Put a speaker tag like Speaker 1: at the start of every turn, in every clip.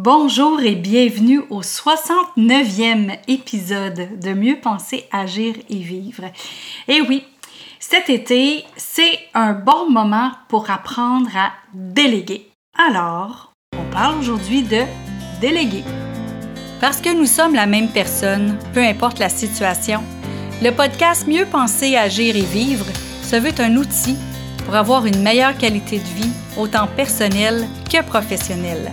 Speaker 1: Bonjour et bienvenue au 69e épisode de Mieux penser, agir et vivre. Et oui, cet été, c'est un bon moment pour apprendre à déléguer. Alors, on parle aujourd'hui de déléguer. Parce que nous sommes la même personne, peu importe la situation, le podcast Mieux penser, agir et vivre se veut un outil pour avoir une meilleure qualité de vie, autant personnelle que professionnelle.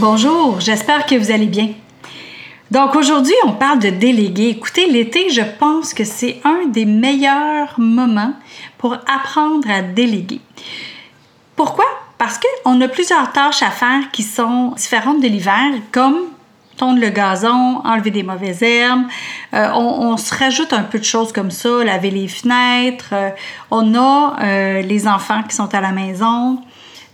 Speaker 1: Bonjour, j'espère que vous allez bien. Donc aujourd'hui, on parle de déléguer. Écoutez, l'été, je pense que c'est un des meilleurs moments pour apprendre à déléguer. Pourquoi? Parce qu'on a plusieurs tâches à faire qui sont différentes de l'hiver, comme tondre le gazon, enlever des mauvaises herbes. Euh, on, se rajoute un peu de choses comme ça, laver les fenêtres. Euh, on a euh, les enfants qui sont à la maison.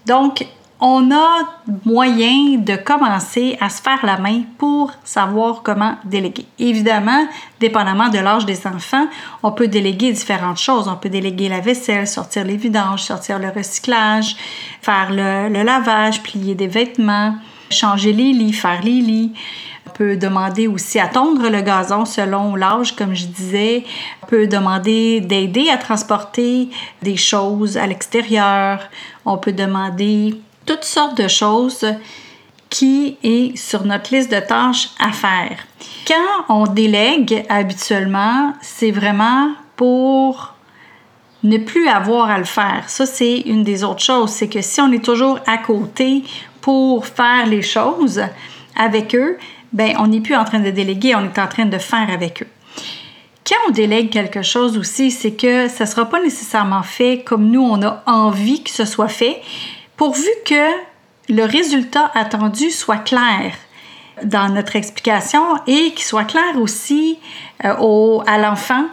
Speaker 1: Donc, on a moyen de commencer à se faire la main pour savoir comment déléguer. Évidemment, dépendamment de l'âge des enfants, on peut déléguer différentes choses. On peut déléguer la vaisselle, sortir les vidanges, sortir le recyclage, faire le, lavage, plier des vêtements, changer les lits, faire les lits. On peut demander aussi à tondre le gazon selon l'âge, comme je disais. On peut demander d'aider à transporter des choses à l'extérieur. On peut demander toutes sortes de choses qui est sur notre liste de tâches à faire. Quand on délègue habituellement, c'est vraiment pour ne plus avoir à le faire. Ça, c'est une des autres choses. C'est que si on est toujours à côté pour faire les choses avec eux, ben on n'est plus en train de déléguer, on est en train de faire avec eux. Quand on délègue quelque chose aussi, c'est que ça ne sera pas nécessairement fait comme nous, on a envie que ce soit fait, pourvu que le résultat attendu soit clair dans notre explication et qu'il soit clair aussi euh, à l'enfant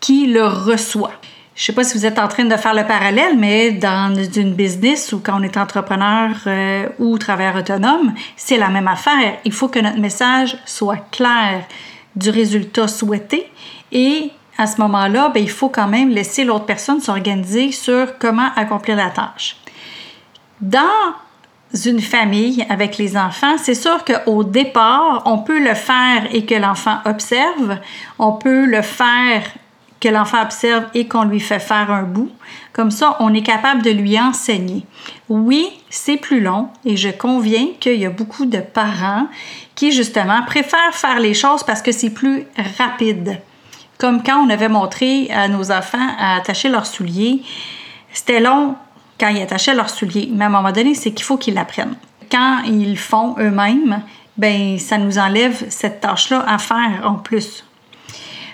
Speaker 1: qui le reçoit. Je ne sais pas si vous êtes en train de faire le parallèle, mais dans une business ou quand on est entrepreneur euh, ou travailleur autonome, c'est la même affaire. Il faut que notre message soit clair du résultat souhaité et à ce moment-là, ben, il faut quand même laisser l'autre personne s'organiser sur comment accomplir la tâche. Dans une famille avec les enfants, c'est sûr qu'au départ, on peut le faire et que l'enfant observe. On peut le faire que l'enfant observe et qu'on lui fait faire un bout. Comme ça, on est capable de lui enseigner. Oui, c'est plus long et je conviens qu'il y a beaucoup de parents qui, justement, préfèrent faire les choses parce que c'est plus rapide. Comme quand on avait montré à nos enfants à attacher leurs souliers, c'était long quand ils attachaient leurs souliers. Mais à un moment donné, c'est qu'il faut qu'ils l'apprennent. Quand ils font eux-mêmes, ben ça nous enlève cette tâche-là à faire en plus.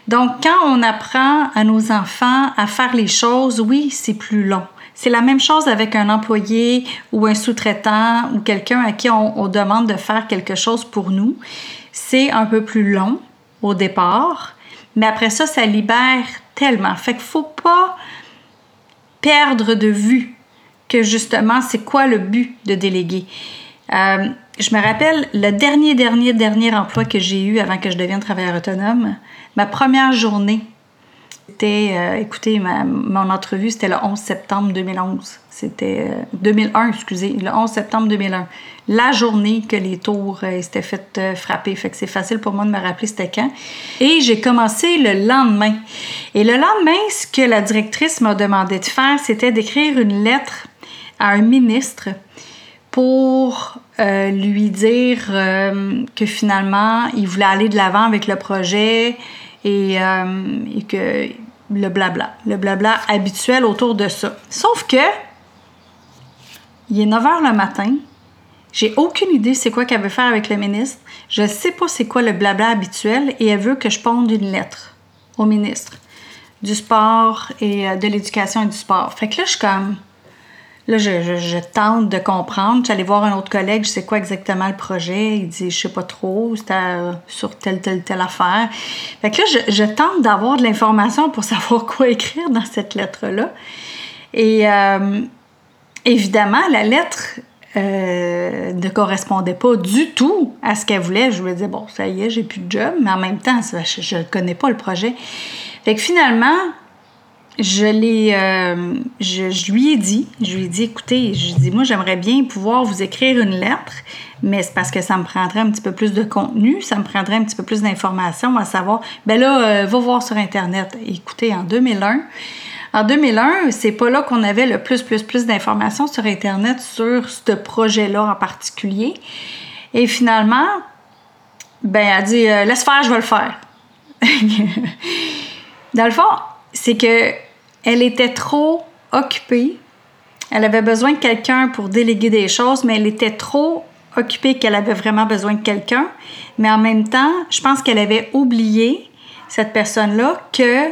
Speaker 1: Donc, quand on apprend à nos enfants à faire les choses, oui, c'est plus long. C'est la même chose avec un employé ou un sous-traitant ou quelqu'un à qui on, on, demande de faire quelque chose pour nous. C'est un peu plus long au départ, mais après ça, ça libère tellement. Fait qu'il faut pas perdre de vue que justement, c'est quoi le but de déléguer. Euh, je me rappelle le dernier, dernier, dernier emploi que j'ai eu avant que je devienne travailleur autonome. Ma première journée, euh, écoutez, mon entrevue, c'était le 11 septembre 2011. C'était 2001, euh, excusez, le 11 septembre 2001. La journée que les tours s'étaient faites frapper. Fait que c'est facile pour moi de me rappeler c'était quand. Et j'ai commencé le lendemain. Et le lendemain, ce que la directrice m'a demandé de faire, c'était d'écrire une lettre à un ministre pour euh, lui dire euh, que finalement, il voulait aller de l'avant avec le projet et, euh, et, que le blabla, le blabla habituel autour de ça. Sauf que, il est 9 h le matin, j'ai aucune idée c'est quoi qu'elle veut faire avec le ministre, je sais pas c'est quoi le blabla habituel et elle veut que je ponde une lettre au ministre du sport et de l'éducation et du sport. Fait que là, je suis comme Là, je, tente de comprendre. J'allais voir un autre collègue, je sais quoi exactement le projet. Il dit, je sais pas trop, c'était euh, sur telle, telle, telle affaire. Fait que là, je, tente d'avoir de l'information pour savoir quoi écrire dans cette lettre-là. Et euh, évidemment, la lettre euh, ne correspondait pas du tout à ce qu'elle voulait. Je me disais, bon, ça y est, j'ai plus de job, mais en même temps, je ne connais pas le projet. Fait que finalement, je l'ai, euh, je, lui ai dit, je lui ai dit, écoutez, je dis, moi, j'aimerais bien pouvoir vous écrire une lettre, mais c'est parce que ça me prendrait un petit peu plus de contenu, ça me prendrait un petit peu plus d'informations à savoir, ben là, euh, va voir sur Internet. Écoutez, en 2001, en 2001, c'est pas là qu'on avait le plus, plus, plus d'informations sur Internet sur ce projet-là en particulier. Et finalement, ben, elle dit, euh, laisse faire, je vais le faire. Dans le fond, c'est que elle était trop occupée. Elle avait besoin de quelqu'un pour déléguer des choses, mais elle était trop occupée qu'elle avait vraiment besoin de quelqu'un. Mais en même temps, je pense qu'elle avait oublié, cette personne-là, que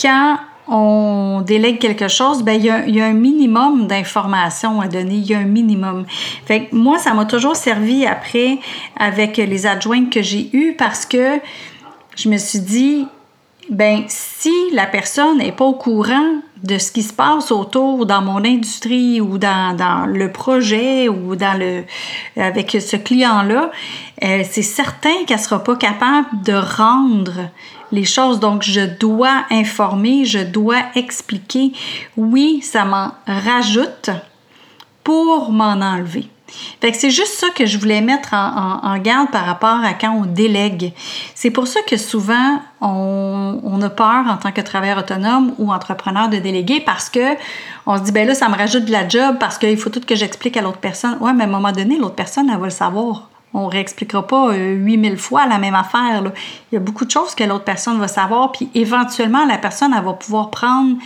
Speaker 1: quand on délègue quelque chose, ben, il, y a, un minimum d'informations à donner, il y a un minimum. Moi, ça m'a toujours servi après avec les adjointes que j'ai eues parce que je me suis dit, ben si la personne n'est pas au courant de ce qui se passe autour dans mon industrie ou dans, le projet ou dans le avec ce client-là, euh, c'est certain qu'elle sera pas capable de rendre les choses. Donc, je dois informer, je dois expliquer. Oui, ça m'en rajoute pour m'en enlever. Fait que c'est juste ça que je voulais mettre en, garde par rapport à quand on délègue. C'est pour ça que souvent, on, a peur en tant que travailleur autonome ou entrepreneur de déléguer parce que on se dit, ben là, ça me rajoute de la job parce qu'il faut tout que j'explique à l'autre personne. Ouais, mais à un moment donné, l'autre personne, elle va le savoir. On réexpliquera pas 8000 euh, fois la même affaire. Il y a beaucoup de choses que l'autre personne va savoir, puis éventuellement, la personne, elle va pouvoir prendre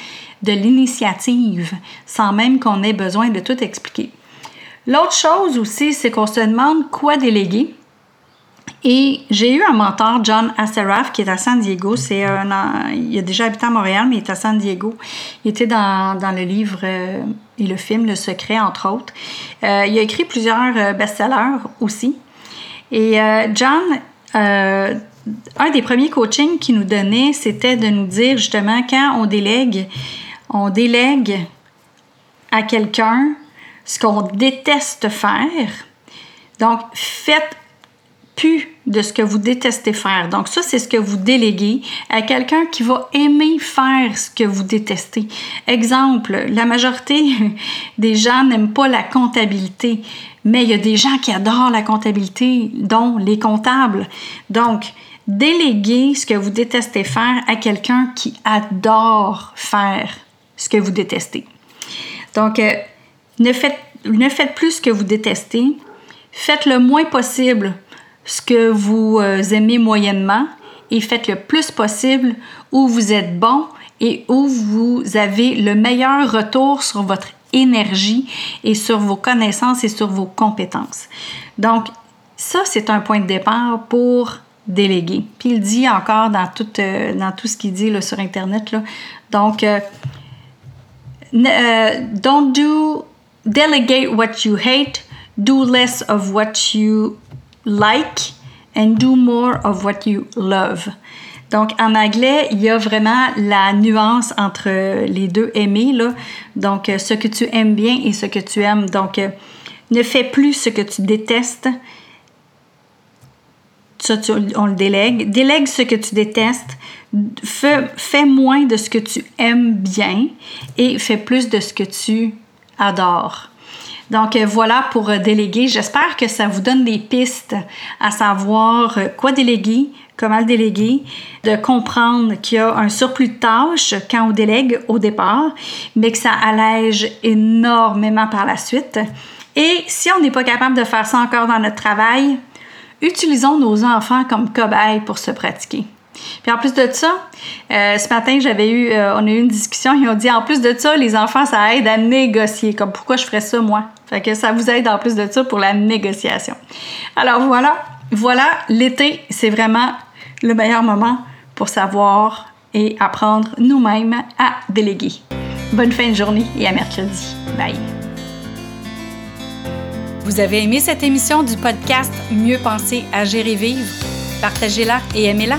Speaker 1: de l'initiative sans même qu'on ait besoin de tout expliquer. L'autre chose aussi, c'est qu'on se demande quoi déléguer. Et j'ai eu un mentor, John Asseraf, qui est à San Diego. C'est un, il a déjà habité à Montréal, mais il est à San Diego. Il était dans, le livre euh, et le film Le Secret, entre autres. Euh, il a écrit plusieurs euh, best-sellers aussi. Et John, un des premiers coachings qu'il nous donnait, c'était de nous dire justement quand on délègue, on délègue à quelqu'un ce qu'on déteste faire. Donc, faites plus de ce que vous détestez faire. Donc ça, c'est ce que vous déléguez à quelqu'un qui va aimer faire ce que vous détestez. Exemple, la majorité des gens n'aiment pas la comptabilité, mais il y a des gens qui adorent la comptabilité, dont les comptables. Donc, déléguez ce que vous détestez faire à quelqu'un qui adore faire ce que vous détestez. Donc, euh, ne faites, plus ce que vous détestez. Faites le moins possible ce que vous euh, aimez moyennement et faites le plus possible où vous êtes bon et où vous avez le meilleur retour sur votre énergie et sur vos connaissances et sur vos compétences. Donc, ça, c'est un point de départ pour déléguer. Puis il dit encore dans tout, euh, ce qu'il dit sur Internet. Donc, euh, don't do delegate what you hate, do less of what you like, and do more of what you love. Donc, en anglais, il y a vraiment la nuance entre les deux aimer, là. Donc, euh, ce que tu aimes bien et ce que tu aimes. Donc, euh, ne fais plus ce que tu détestes. Ça, on le délègue. Délègue ce que tu détestes. Fais, fais moins de ce que tu aimes bien et fais plus de ce que tu adore. Donc euh, voilà pour euh, déléguer. J'espère que ça vous donne des pistes à savoir euh, quoi déléguer, comment le déléguer, de comprendre qu'il y a un surplus de tâches quand on délègue au départ, mais que ça allège énormément par la suite. Et si on n'est pas capable de faire ça encore dans notre travail, utilisons nos enfants comme cobayes pour se pratiquer. Puis en plus de ça, euh, ce matin, j'avais eu, euh, on a eu une discussion, ils ont dit en plus de ça, les enfants, ça aide à négocier. Comme pourquoi je ferais ça, moi? Fait que ça vous aide en plus de ça pour la négociation. Alors voilà, voilà, l'été, c'est vraiment le meilleur moment pour savoir et apprendre nous-mêmes à déléguer. Bonne fin de journée et à mercredi. Bye! Vous avez aimé cette émission du podcast Mieux penser, agir et vivre? Partagez-la et aimez-la.